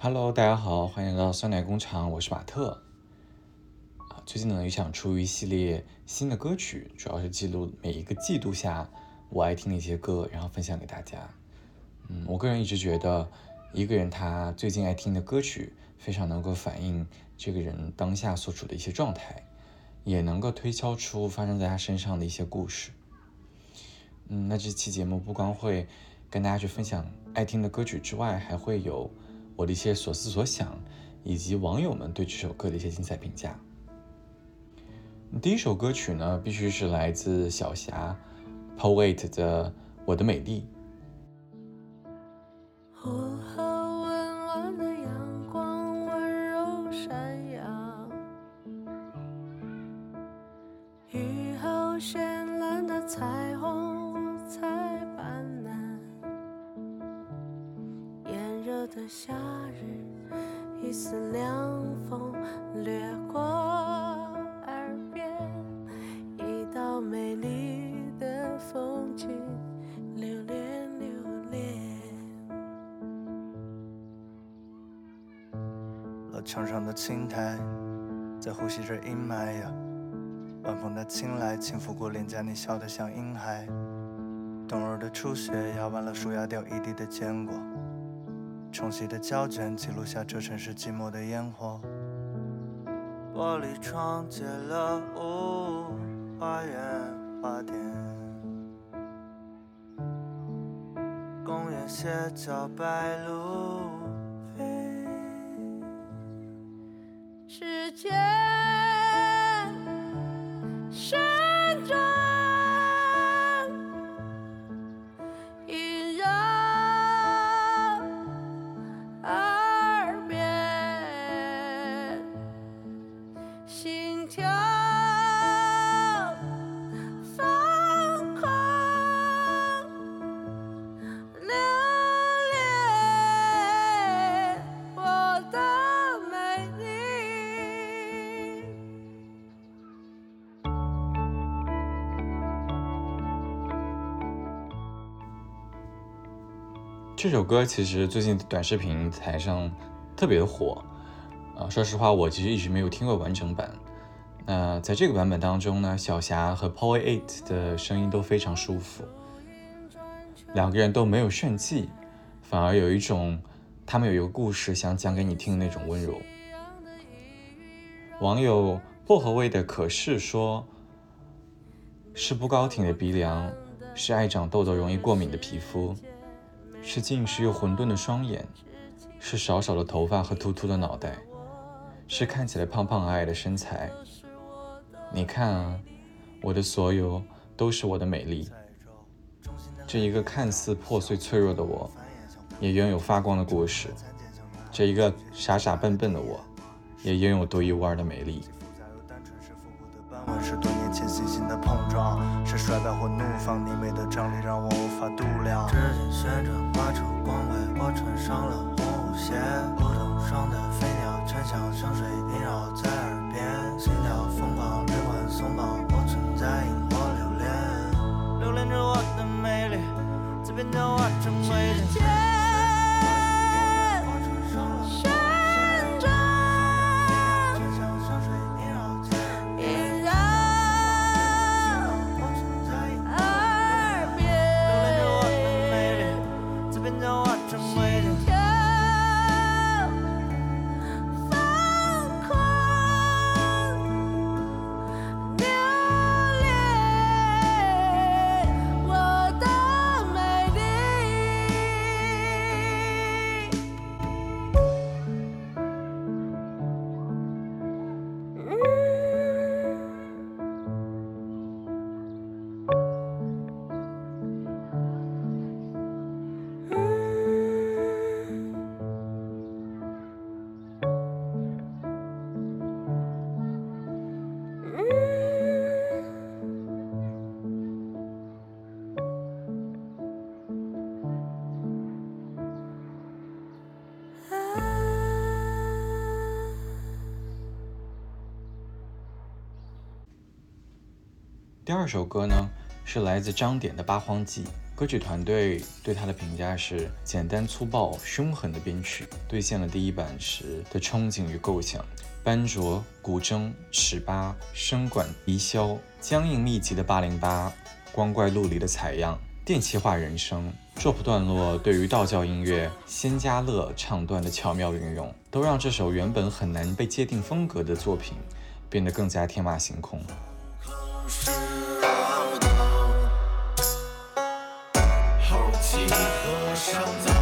Hello，大家好，欢迎来到酸奶工厂，我是马特。啊，最近呢也想出一系列新的歌曲，主要是记录每一个季度下我爱听的一些歌，然后分享给大家。嗯，我个人一直觉得，一个人他最近爱听的歌曲，非常能够反映这个人当下所处的一些状态，也能够推敲出发生在他身上的一些故事。嗯，那这期节目不光会跟大家去分享爱听的歌曲之外，还会有。我的一些所思所想，以及网友们对这首歌的一些精彩评价。第一首歌曲呢，必须是来自小霞，Poet 的《我的美丽》。雨后绚烂的彩虹夏日，一丝凉风掠过耳边，一道美丽的风景，留恋留恋。老墙上的青苔，在呼吸着阴霾呀。晚风的青睐，轻拂过脸颊，你笑得像婴孩。冬日的初雪，压弯了树压掉一地的坚果。冲洗的胶卷记录下这城市寂寞的烟火。玻璃窗结了雾，花园花店，公园斜角白鹭这首歌其实最近短视频台上特别火，啊，说实话，我其实一直没有听过完整版。那在这个版本当中呢，小霞和 Poet 的声音都非常舒服，两个人都没有炫技，反而有一种他们有一个故事想讲给你听的那种温柔。网友薄荷味的可是说，是不高挺的鼻梁，是爱长痘痘、容易过敏的皮肤。是近视又混沌的双眼，是少少的头发和秃秃的脑袋，是看起来胖胖矮矮的身材。你看啊，我的所有都是我的美丽。这一个看似破碎脆弱的我，也拥有发光的故事。这一个傻傻笨笨的我，也拥有独一无二的美丽。是多年前信心的碰撞，衰败或怒放，你美的张力让我无法度量。指尖旋转，画出光轨，我穿上了红舞鞋。梧桐上的飞鸟，沉香香水萦绕在耳边，心跳疯狂，灵魂松绑，我存在因我留恋，留恋着我的美丽，在边角化成灰。第二首歌呢，是来自张典的《八荒记》。歌曲团队对他的评价是简单粗暴、凶狠的编曲，兑现了第一版时的憧憬与构想。斑卓、古筝、尺八、声管、笛箫，僵硬密集的八零八，光怪陆离的采样，电气化人声，drop 段落对于道教音乐仙家乐唱段的巧妙运用，都让这首原本很难被界定风格的作品变得更加天马行空。你何尝在？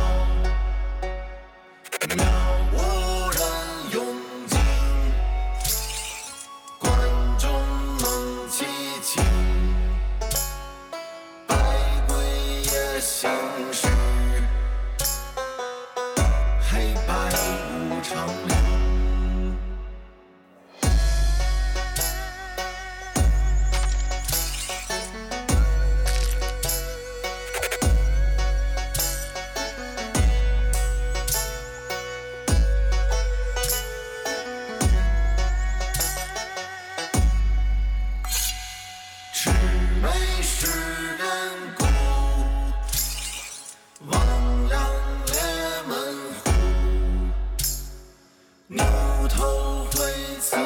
牛头会刺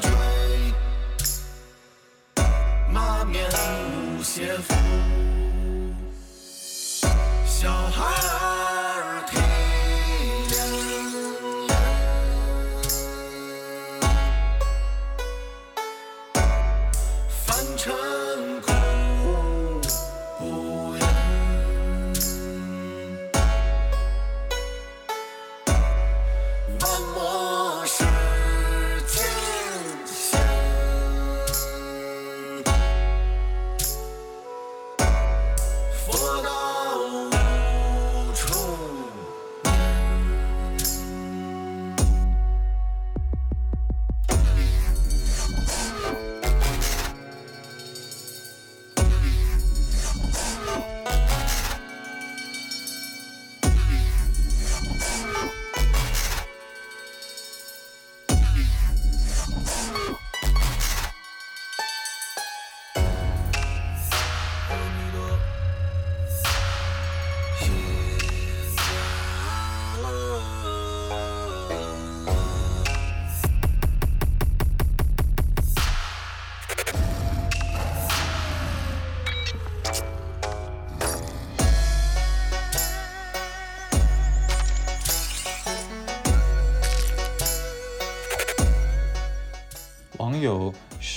椎马面无邪伏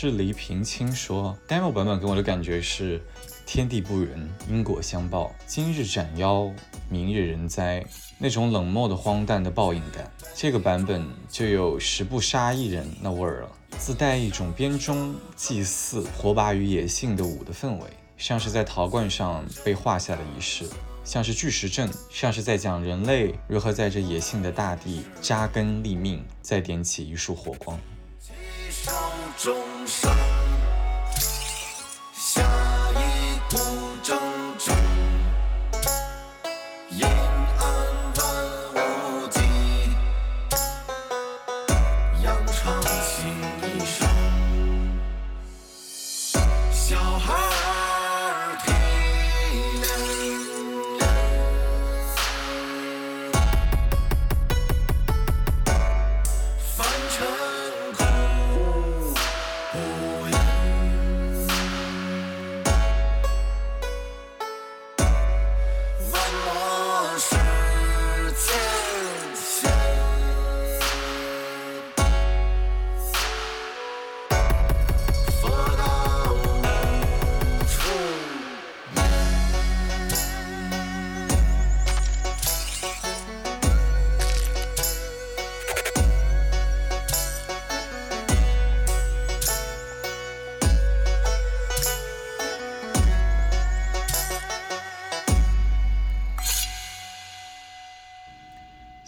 是黎平清说，demo 版本给我的感觉是天地不仁，因果相报，今日斩妖，明日人灾，那种冷漠的荒诞的报应感。这个版本就有十不杀一人那味儿了，自带一种编钟祭祀、火把与野性的舞的氛围，像是在陶罐上被画下的仪式，像是巨石阵，像是在讲人类如何在这野性的大地扎根立命，再点起一束火光。中生，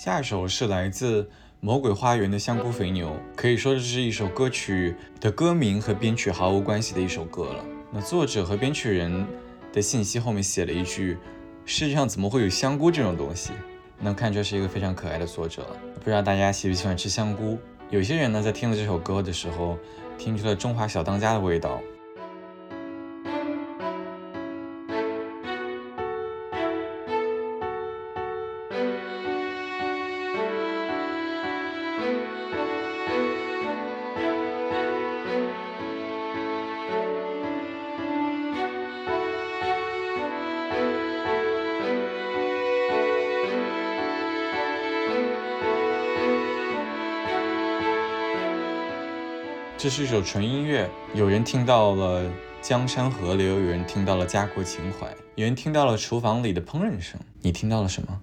下一首是来自魔鬼花园的香菇肥牛，可以说这是一首歌曲的歌名和编曲毫无关系的一首歌了。那作者和编曲人的信息后面写了一句：“世界上怎么会有香菇这种东西？”能看出是一个非常可爱的作者。不知道大家喜不喜欢吃香菇？有些人呢，在听了这首歌的时候，听出了中华小当家的味道。这是一首纯音乐，有人听到了江山河流，有人听到了家国情怀，有人听到了厨房里的烹饪声。你听到了什么？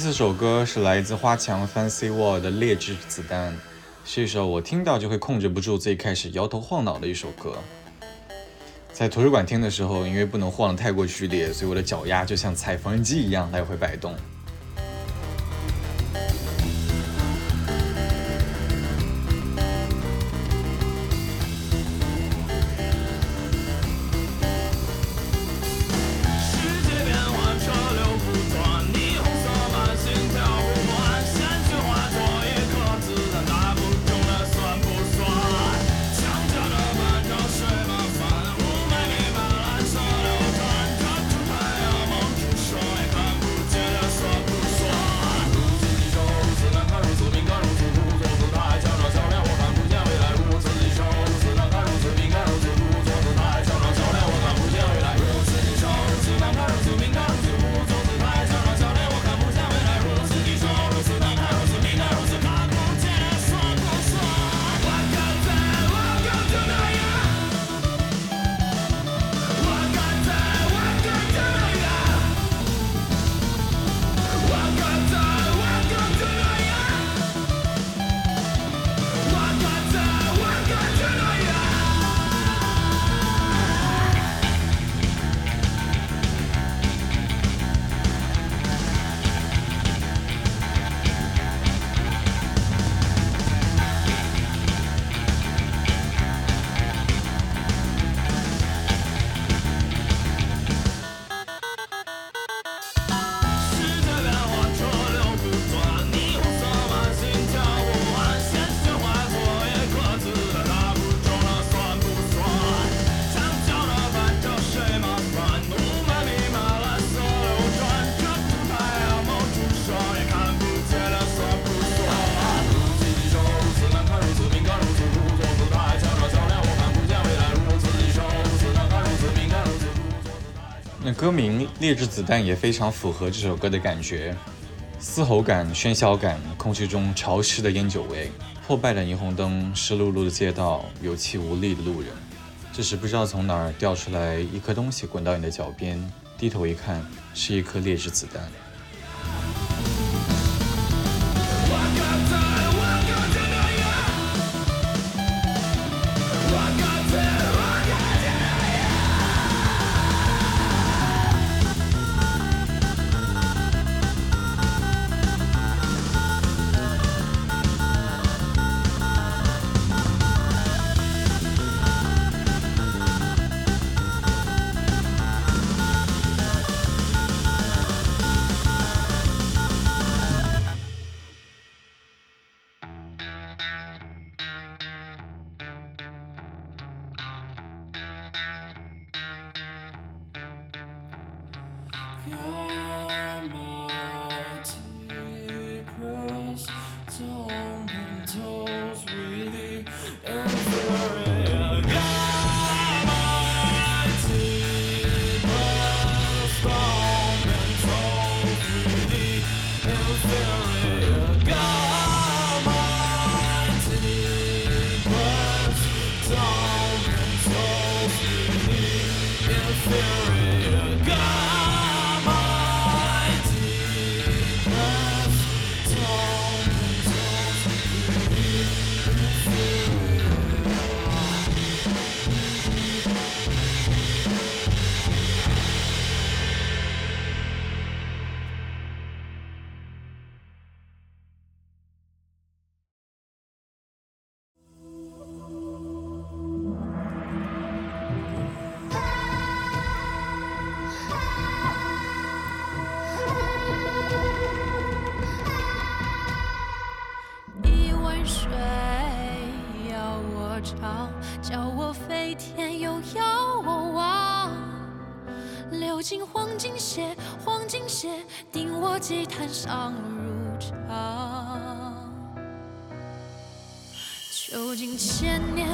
四首歌是来自花墙 Fancy Wall 的《劣质子弹》，是一首我听到就会控制不住最开始摇头晃脑的一首歌。在图书馆听的时候，因为不能晃得太过剧烈，所以我的脚丫就像踩缝纫机一样来回摆动。说明《劣质子弹》也非常符合这首歌的感觉，嘶吼感、喧嚣感，空气中潮湿的烟酒味，破败的霓虹灯，湿漉漉的街道，有气无力的路人。这时不知道从哪儿掉出来一颗东西，滚到你的脚边，低头一看，是一颗劣质子弹。我祭坛上如常。究竟千年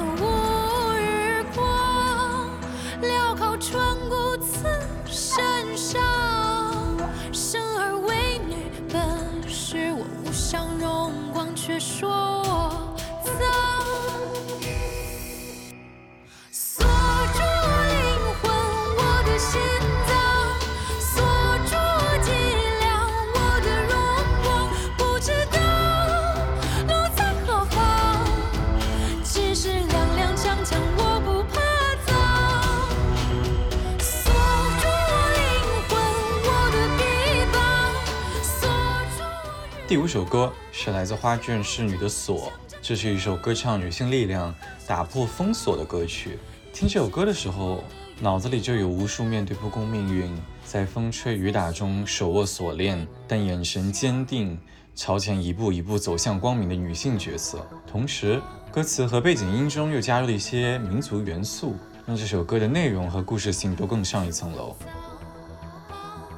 第五首歌是来自花卷侍女的《锁》，这是一首歌唱女性力量、打破封锁的歌曲。听这首歌的时候，脑子里就有无数面对不公命运，在风吹雨打中手握锁链，但眼神坚定，朝前一步一步走向光明的女性角色。同时，歌词和背景音中又加入了一些民族元素，让这首歌的内容和故事性都更上一层楼。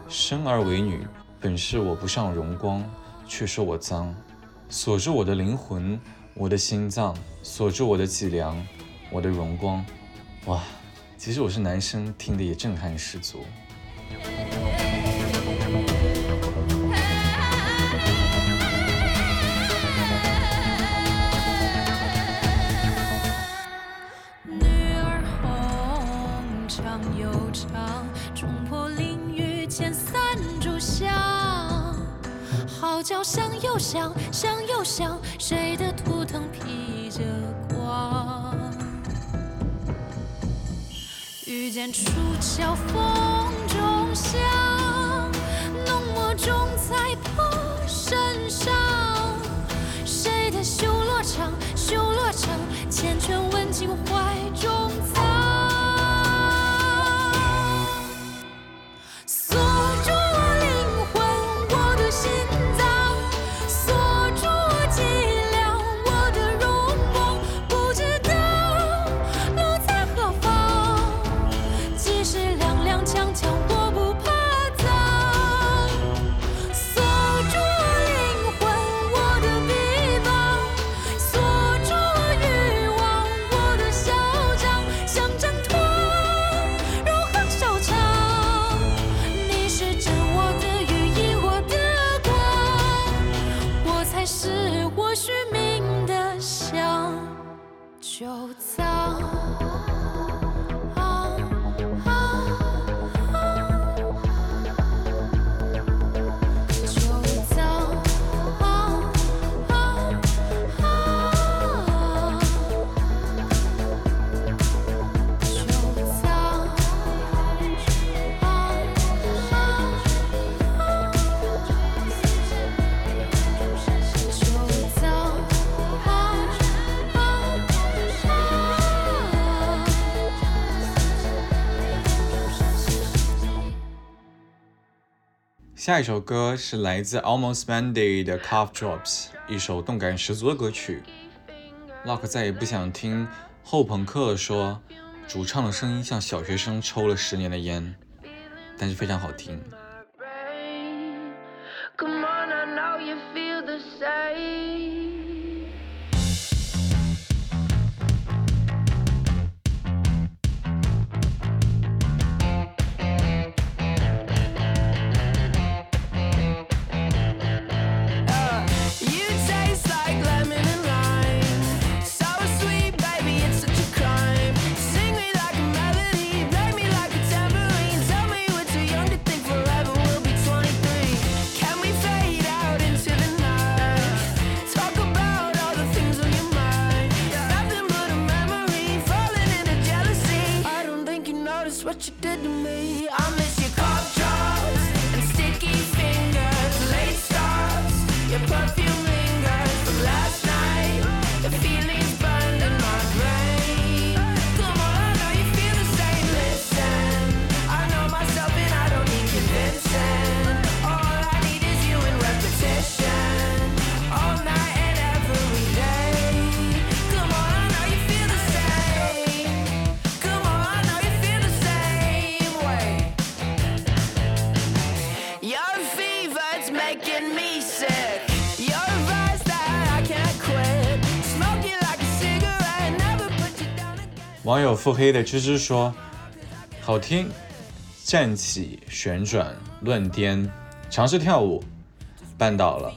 生而为女，本是我不上荣光，却说我脏。锁住我的灵魂，我的心脏，锁住我的脊梁，我的荣光。哇，其实我是男生，听的也震撼十足。号角响又响，响又想，谁的图腾披着光？遇见楚乔风中香，浓墨重彩破身上。谁的修罗场，修罗场，缱绻吻进怀下一首歌是来自 Almost Mandy 的《Cough Drops》，一首动感十足的歌曲。Lock 再也不想听后朋克说主唱的声音像小学生抽了十年的烟，但是非常好听。Come on, I know you feel the same. 网友腹黑的芝芝说：“好听，站起、旋转、乱颠，尝试跳舞，绊倒了，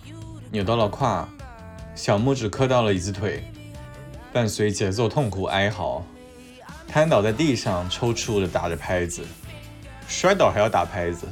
扭到了胯，小拇指磕到了椅子腿，伴随节奏痛苦哀嚎，瘫倒在地上，抽搐的打着拍子，摔倒还要打拍子。”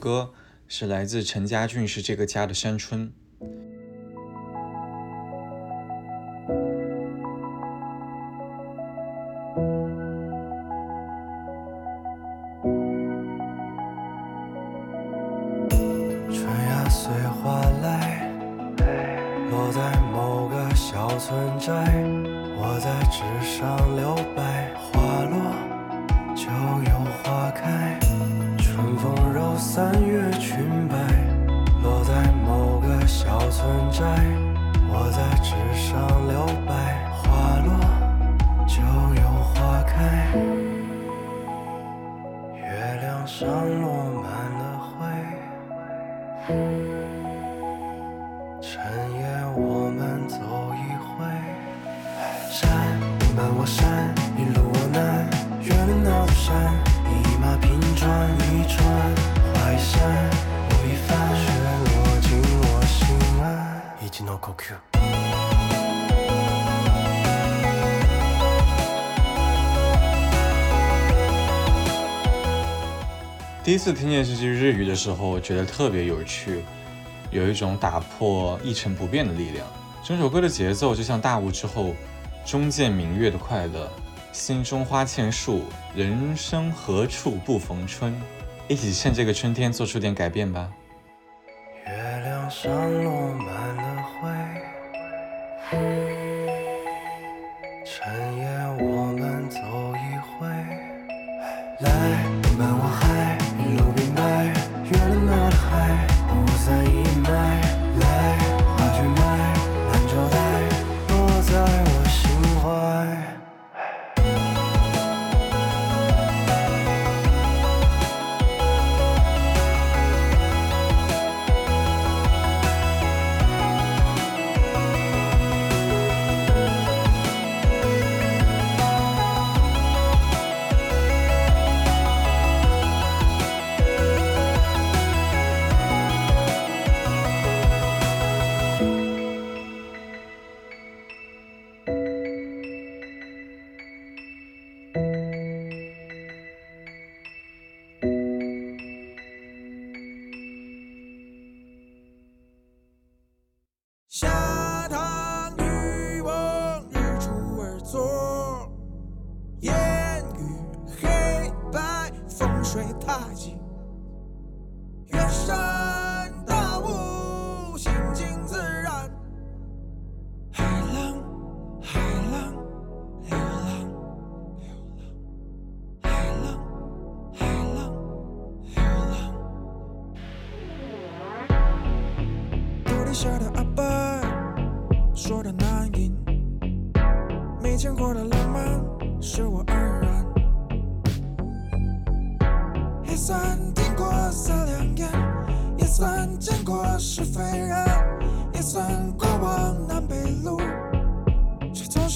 歌是来自陈家俊是这个家的山村。春芽随花来，落在某个小村寨。我在纸上留第一次听见这句日语的时候，觉得特别有趣，有一种打破一成不变的力量。整首歌的节奏就像大雾之后，终见明月的快乐。心中花千树，人生何处不逢春？一起趁这个春天做出点改变吧。月亮上落满了灰，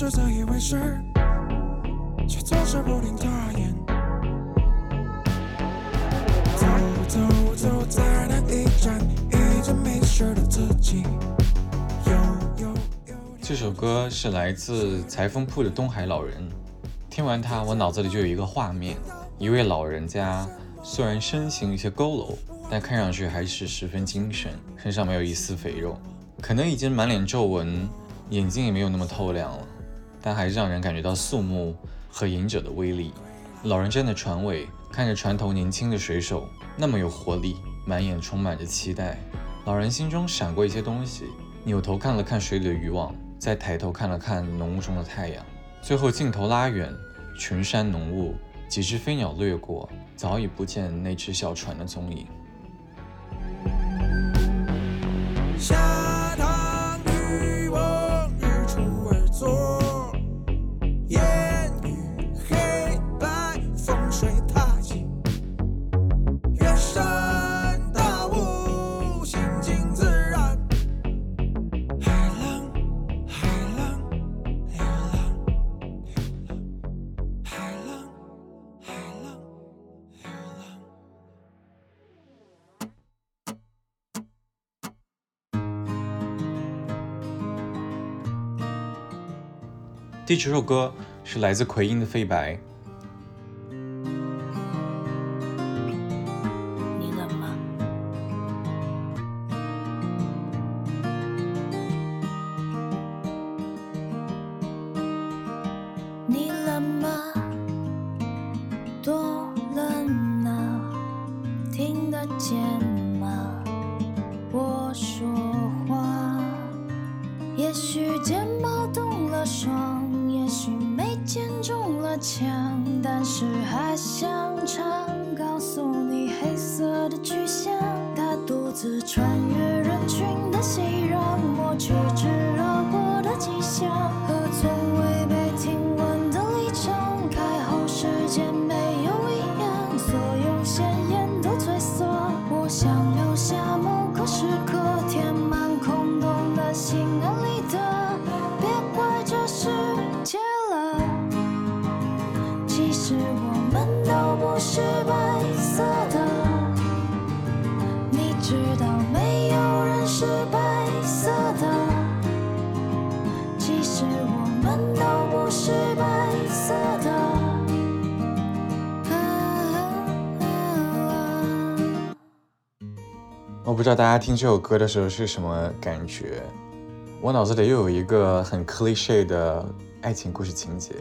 是自以为是，却总是不听他言。走走走在那一站，一直迷失了自己。这首歌是来自裁缝铺的东海老人。听完它，我脑子里就有一个画面：一位老人家，虽然身形有些佝偻，但看上去还是十分精神，身上没有一丝肥肉，可能已经满脸皱纹，眼睛也没有那么透亮了。但还是让人感觉到肃穆和隐者的威力。老人站在船尾，看着船头年轻的水手，那么有活力，满眼充满着期待。老人心中闪过一些东西，扭头看了看水里的渔网，再抬头看了看浓雾中的太阳，最后镜头拉远，群山浓雾，几只飞鸟掠过，早已不见那只小船的踪影。这首歌是来自奎因的《飞白》。黑色的巨象，它独自穿越人群的熙攘，我却我不知道大家听这首歌的时候是什么感觉，我脑子里又有一个很 cliche 的爱情故事情节：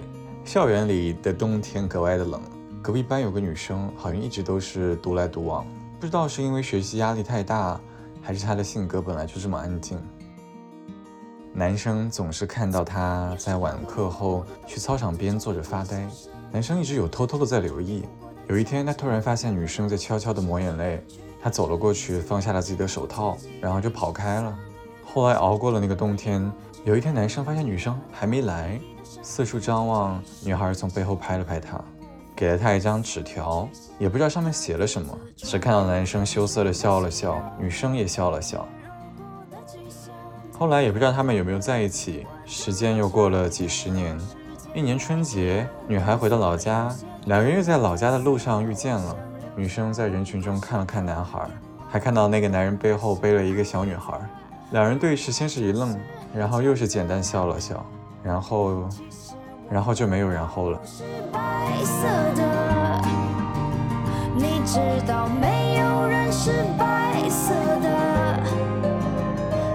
校园里的冬天格外的冷，隔壁班有个女生，好像一直都是独来独往，不知道是因为学习压力太大，还是她的性格本来就这么安静。男生总是看到她在晚课后去操场边坐着发呆，男生一直有偷偷的在留意。有一天，他突然发现女生在悄悄地抹眼泪，他走了过去，放下了自己的手套，然后就跑开了。后来熬过了那个冬天，有一天男生发现女生还没来，四处张望，女孩从背后拍了拍他，给了他一张纸条，也不知道上面写了什么，只看到男生羞涩地笑了笑，女生也笑了笑。后来也不知道他们有没有在一起。时间又过了几十年，一年春节，女孩回到老家，两人又在老家的路上遇见了。女生在人群中看了看男孩，还看到那个男人背后背了一个小女孩。两人对视，先是一愣，然后又是简单笑了笑，然后，然后就没有然后了。白色的，你知道没有人是白色的，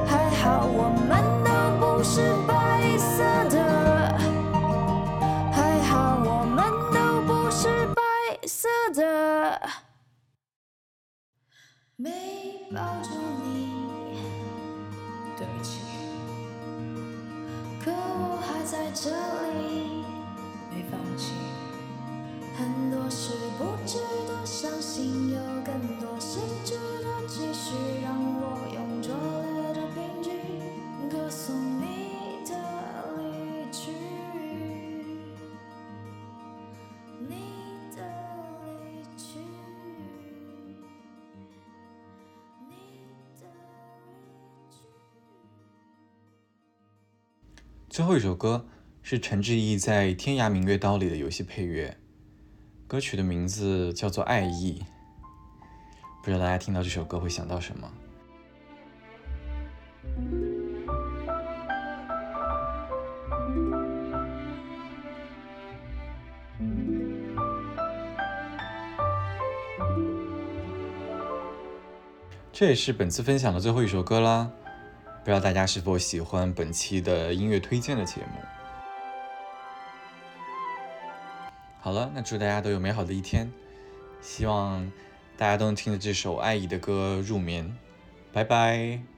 还好我们最后一首歌是陈志毅在《天涯明月刀》里的游戏配乐，歌曲的名字叫做《爱意》。不知道大家听到这首歌会想到什么？这也是本次分享的最后一首歌啦。不知道大家是否喜欢本期的音乐推荐的节目。好了那祝大家都有美好的一天。希望大家都能听着这首爱意的歌入眠。拜拜。